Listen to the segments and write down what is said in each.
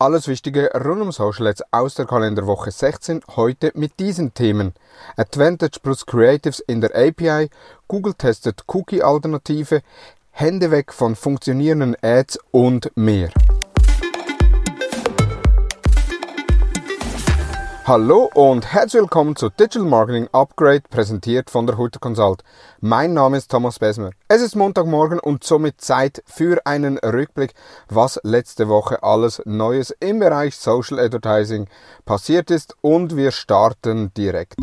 Alles Wichtige rund um Social Ads aus der Kalenderwoche 16, heute mit diesen Themen. Advantage plus Creatives in der API, Google testet Cookie-Alternative, Hände weg von funktionierenden Ads und mehr. Hallo und herzlich willkommen zu Digital Marketing Upgrade, präsentiert von der Hutter Consult. Mein Name ist Thomas Besmer. Es ist Montagmorgen und somit Zeit für einen Rückblick, was letzte Woche alles Neues im Bereich Social Advertising passiert ist und wir starten direkt.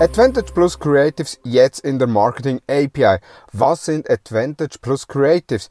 Advantage Plus Creatives jetzt in der Marketing API. Was sind Advantage Plus Creatives?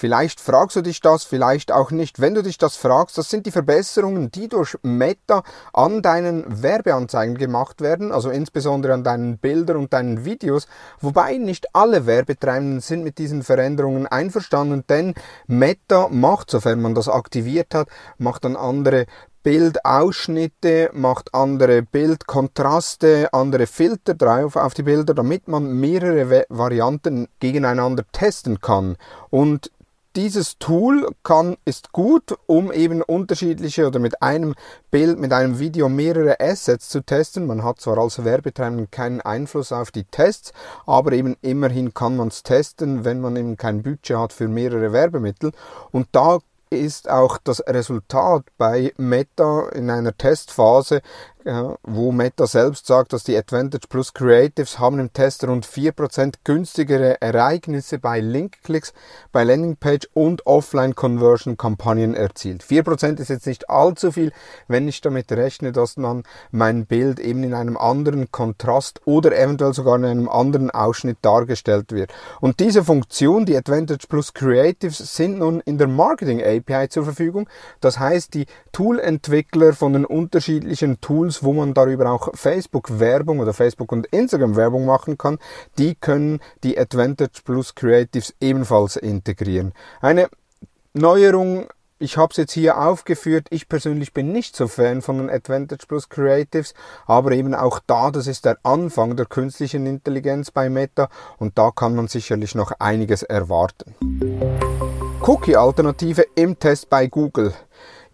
Vielleicht fragst du dich das, vielleicht auch nicht. Wenn du dich das fragst, das sind die Verbesserungen, die durch Meta an deinen Werbeanzeigen gemacht werden, also insbesondere an deinen Bildern und deinen Videos, wobei nicht alle Werbetreibenden sind mit diesen Veränderungen einverstanden, denn Meta macht, sofern man das aktiviert hat, macht dann andere Bildausschnitte, macht andere Bildkontraste, andere Filter drauf auf die Bilder, damit man mehrere Varianten gegeneinander testen kann. Und dieses Tool kann, ist gut, um eben unterschiedliche oder mit einem Bild, mit einem Video mehrere Assets zu testen. Man hat zwar als Werbetreibender keinen Einfluss auf die Tests, aber eben immerhin kann man es testen, wenn man eben kein Budget hat für mehrere Werbemittel. Und da ist auch das Resultat bei Meta in einer Testphase wo Meta selbst sagt, dass die Advantage Plus Creatives haben im Test rund 4% günstigere Ereignisse bei Linkklicks, bei Landingpage und Offline-Conversion-Kampagnen erzielt. 4% ist jetzt nicht allzu viel, wenn ich damit rechne, dass man mein Bild eben in einem anderen Kontrast oder eventuell sogar in einem anderen Ausschnitt dargestellt wird. Und diese Funktion, die Advantage Plus Creatives, sind nun in der Marketing API zur Verfügung. Das heißt, die Tool-Entwickler von den unterschiedlichen Tools wo man darüber auch Facebook-Werbung oder Facebook- und Instagram-Werbung machen kann, die können die Advantage Plus Creatives ebenfalls integrieren. Eine Neuerung ich habe es jetzt hier aufgeführt. Ich persönlich bin nicht so Fan von den Advantage Plus Creatives, aber eben auch da, das ist der Anfang der künstlichen Intelligenz bei Meta und da kann man sicherlich noch einiges erwarten. Cookie-Alternative im Test bei Google.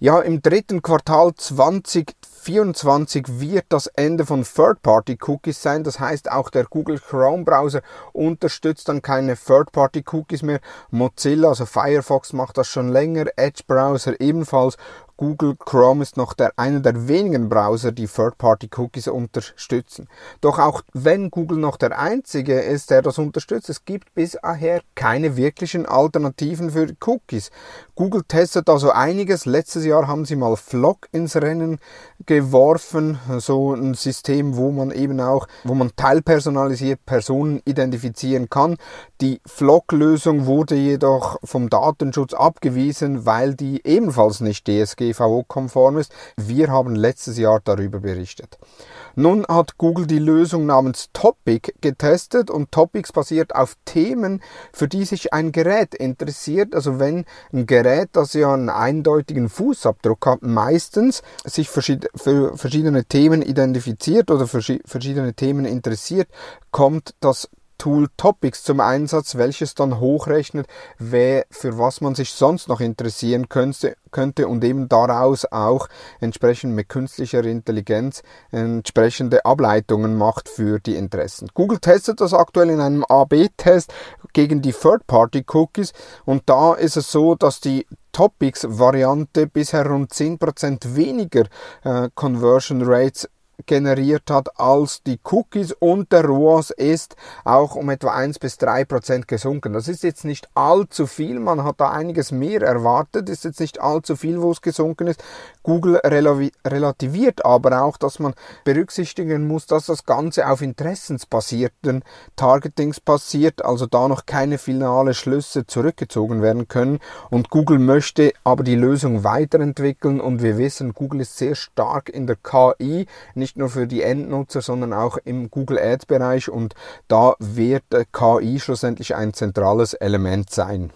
Ja, im dritten Quartal 20 2024 wird das Ende von Third-Party-Cookies sein. Das heißt, auch der Google Chrome-Browser unterstützt dann keine Third-Party-Cookies mehr. Mozilla, also Firefox macht das schon länger, Edge-Browser ebenfalls Google Chrome ist noch der, einer der wenigen Browser, die Third-Party-Cookies unterstützen. Doch auch wenn Google noch der einzige ist, der das unterstützt, es gibt bisher keine wirklichen Alternativen für Cookies. Google testet also einiges. Letztes Jahr haben sie mal Flock ins Rennen geworfen, so ein System, wo man eben auch, wo man teilpersonalisiert Personen identifizieren kann. Die Flock-Lösung wurde jedoch vom Datenschutz abgewiesen, weil die ebenfalls nicht DSG DSGVO-konform ist. Wir haben letztes Jahr darüber berichtet. Nun hat Google die Lösung namens Topic getestet und Topics basiert auf Themen, für die sich ein Gerät interessiert. Also wenn ein Gerät, das ja einen eindeutigen Fußabdruck hat, meistens sich für verschiedene Themen identifiziert oder für verschiedene Themen interessiert, kommt das Tool Topics zum Einsatz, welches dann hochrechnet, wer, für was man sich sonst noch interessieren könnte, könnte und eben daraus auch entsprechend mit künstlicher Intelligenz entsprechende Ableitungen macht für die Interessen. Google testet das aktuell in einem AB-Test gegen die Third-Party-Cookies und da ist es so, dass die Topics-Variante bisher rund 10% weniger äh, Conversion Rates generiert hat als die Cookies und der ROAS ist auch um etwa 1 bis 3 Prozent gesunken. Das ist jetzt nicht allzu viel, man hat da einiges mehr erwartet, ist jetzt nicht allzu viel, wo es gesunken ist. Google relativiert aber auch, dass man berücksichtigen muss, dass das Ganze auf interessensbasierten Targetings passiert, also da noch keine finale Schlüsse zurückgezogen werden können und Google möchte aber die Lösung weiterentwickeln und wir wissen, Google ist sehr stark in der KI, nicht nur für die Endnutzer, sondern auch im Google Ads Bereich und da wird KI schlussendlich ein zentrales Element sein.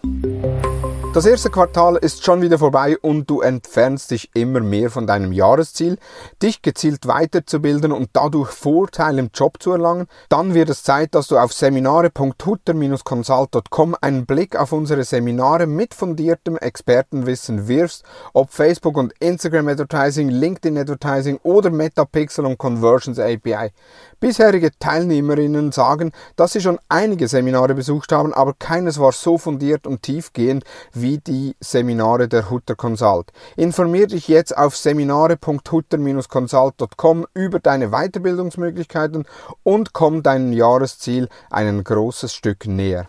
Das erste Quartal ist schon wieder vorbei und du entfernst dich immer mehr von deinem Jahresziel, dich gezielt weiterzubilden und dadurch Vorteile im Job zu erlangen. Dann wird es Zeit, dass du auf seminare.hutter-consult.com einen Blick auf unsere Seminare mit fundiertem Expertenwissen wirfst, ob Facebook und Instagram Advertising, LinkedIn Advertising oder Metapixel und Conversions API. Bisherige Teilnehmerinnen sagen, dass sie schon einige Seminare besucht haben, aber keines war so fundiert und tiefgehend wie die Seminare der Hutter Consult. Informier dich jetzt auf seminare.hutter-consult.com über deine Weiterbildungsmöglichkeiten und komm deinem Jahresziel ein großes Stück näher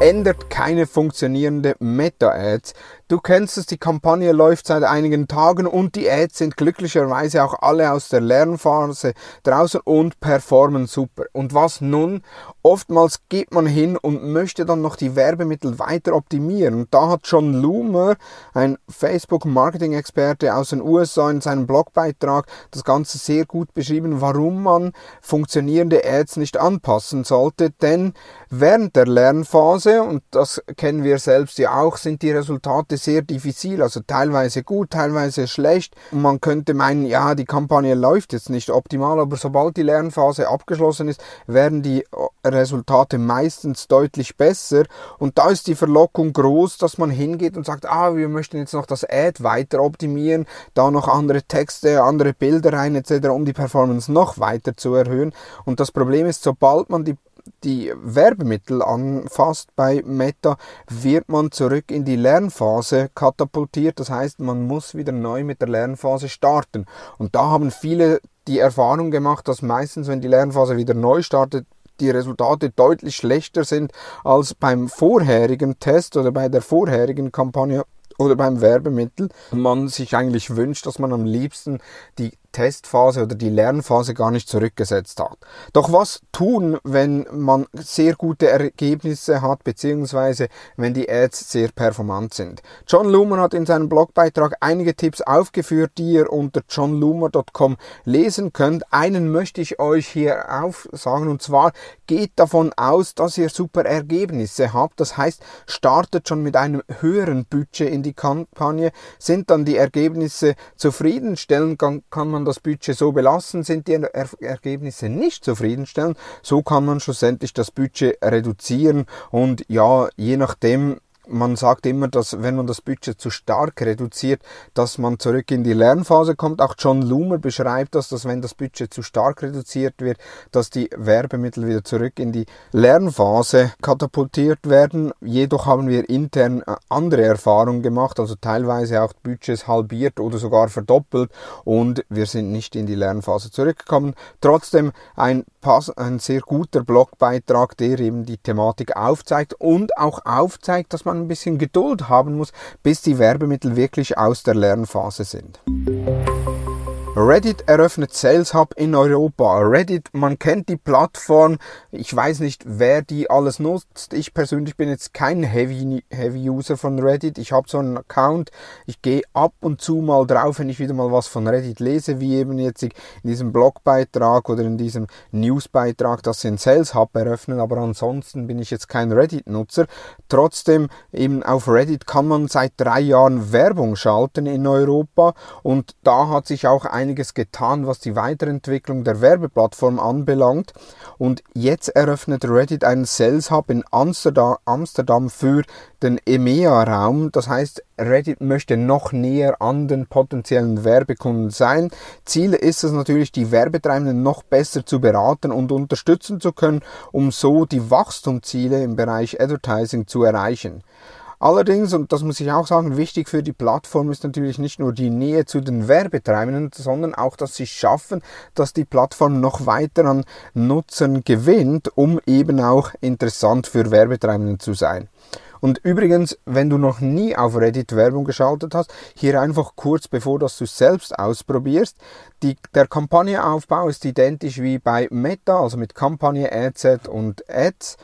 ändert keine funktionierende Meta-Ads. Du kennst es, die Kampagne läuft seit einigen Tagen und die Ads sind glücklicherweise auch alle aus der Lernphase draußen und performen super. Und was nun? Oftmals geht man hin und möchte dann noch die Werbemittel weiter optimieren. Da hat John Loomer, ein Facebook-Marketing-Experte aus den USA, in seinem Blogbeitrag das Ganze sehr gut beschrieben, warum man funktionierende Ads nicht anpassen sollte. Denn während der Lernphase, und das kennen wir selbst ja auch, sind die Resultate sehr diffizil, also teilweise gut, teilweise schlecht. Und man könnte meinen, ja, die Kampagne läuft jetzt nicht optimal, aber sobald die Lernphase abgeschlossen ist, werden die Resultate meistens deutlich besser. Und da ist die Verlockung groß, dass man hingeht und sagt, ah, wir möchten jetzt noch das Ad weiter optimieren, da noch andere Texte, andere Bilder rein etc., um die Performance noch weiter zu erhöhen. Und das Problem ist, sobald man die die Werbemittel anfasst bei Meta, wird man zurück in die Lernphase katapultiert. Das heißt, man muss wieder neu mit der Lernphase starten. Und da haben viele die Erfahrung gemacht, dass meistens, wenn die Lernphase wieder neu startet, die Resultate deutlich schlechter sind als beim vorherigen Test oder bei der vorherigen Kampagne oder beim Werbemittel. Man sich eigentlich wünscht, dass man am liebsten die Testphase oder die Lernphase gar nicht zurückgesetzt hat. Doch was tun, wenn man sehr gute Ergebnisse hat, beziehungsweise wenn die Ads sehr performant sind? John Loomer hat in seinem Blogbeitrag einige Tipps aufgeführt, die ihr unter johnloomer.com lesen könnt. Einen möchte ich euch hier aufsagen und zwar geht davon aus, dass ihr super Ergebnisse habt. Das heißt, startet schon mit einem höheren Budget in die Kampagne. Sind dann die Ergebnisse zufriedenstellend, kann man man das Budget so belassen, sind die er Ergebnisse nicht zufriedenstellend, so kann man schlussendlich das Budget reduzieren und ja, je nachdem, man sagt immer, dass wenn man das Budget zu stark reduziert, dass man zurück in die Lernphase kommt. Auch John Loomer beschreibt das, dass wenn das Budget zu stark reduziert wird, dass die Werbemittel wieder zurück in die Lernphase katapultiert werden. Jedoch haben wir intern äh, andere Erfahrungen gemacht, also teilweise auch Budgets halbiert oder sogar verdoppelt und wir sind nicht in die Lernphase zurückgekommen. Trotzdem ein, ein sehr guter Blogbeitrag, der eben die Thematik aufzeigt und auch aufzeigt, dass man ein bisschen Geduld haben muss, bis die Werbemittel wirklich aus der Lernphase sind. Reddit eröffnet Sales Hub in Europa. Reddit, man kennt die Plattform. Ich weiß nicht, wer die alles nutzt. Ich persönlich bin jetzt kein Heavy, Heavy User von Reddit. Ich habe so einen Account. Ich gehe ab und zu mal drauf, wenn ich wieder mal was von Reddit lese, wie eben jetzt in diesem Blogbeitrag oder in diesem Newsbeitrag, dass sie einen Sales Hub eröffnen. Aber ansonsten bin ich jetzt kein Reddit-Nutzer. Trotzdem, eben auf Reddit kann man seit drei Jahren Werbung schalten in Europa und da hat sich auch ein einiges getan, was die Weiterentwicklung der Werbeplattform anbelangt. Und jetzt eröffnet Reddit einen Sales Hub in Amsterdam, für den EMEA-Raum. Das heißt, Reddit möchte noch näher an den potenziellen Werbekunden sein. Ziel ist es natürlich, die Werbetreibenden noch besser zu beraten und unterstützen zu können, um so die Wachstumsziele im Bereich Advertising zu erreichen. Allerdings, und das muss ich auch sagen, wichtig für die Plattform ist natürlich nicht nur die Nähe zu den Werbetreibenden, sondern auch, dass sie schaffen, dass die Plattform noch weiter an Nutzern gewinnt, um eben auch interessant für Werbetreibenden zu sein. Und übrigens, wenn du noch nie auf Reddit Werbung geschaltet hast, hier einfach kurz bevor dass du selbst ausprobierst. Die, der Kampagneaufbau ist identisch wie bei Meta, also mit Kampagne, Adset und Ads.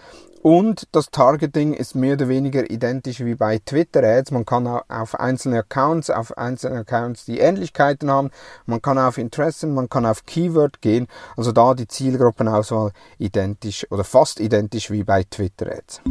Und das Targeting ist mehr oder weniger identisch wie bei Twitter Ads. Man kann auf einzelne Accounts, auf einzelne Accounts die Ähnlichkeiten haben. Man kann auf Interessen, man kann auf Keyword gehen. Also da die Zielgruppenauswahl identisch oder fast identisch wie bei Twitter Ads.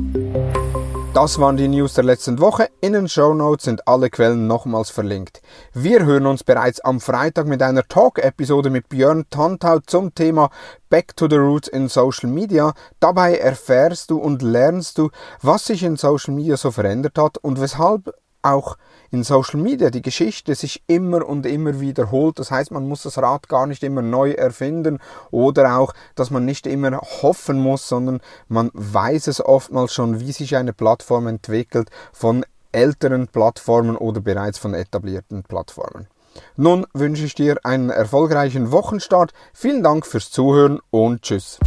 Das waren die News der letzten Woche. In den Show Notes sind alle Quellen nochmals verlinkt. Wir hören uns bereits am Freitag mit einer Talk-Episode mit Björn Tantau zum Thema Back to the Roots in Social Media. Dabei erfährst du und lernst du, was sich in Social Media so verändert hat und weshalb auch in Social Media die Geschichte sich immer und immer wiederholt. Das heißt, man muss das Rad gar nicht immer neu erfinden oder auch, dass man nicht immer hoffen muss, sondern man weiß es oftmals schon, wie sich eine Plattform entwickelt von älteren Plattformen oder bereits von etablierten Plattformen. Nun wünsche ich dir einen erfolgreichen Wochenstart. Vielen Dank fürs Zuhören und tschüss.